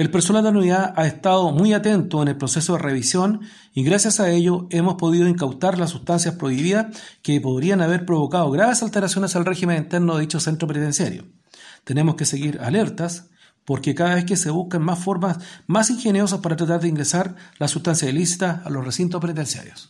El personal de la unidad ha estado muy atento en el proceso de revisión y gracias a ello hemos podido incautar las sustancias prohibidas que podrían haber provocado graves alteraciones al régimen interno de dicho centro penitenciario. Tenemos que seguir alertas porque cada vez que se buscan más formas más ingeniosas para tratar de ingresar la sustancia ilícita a los recintos penitenciarios.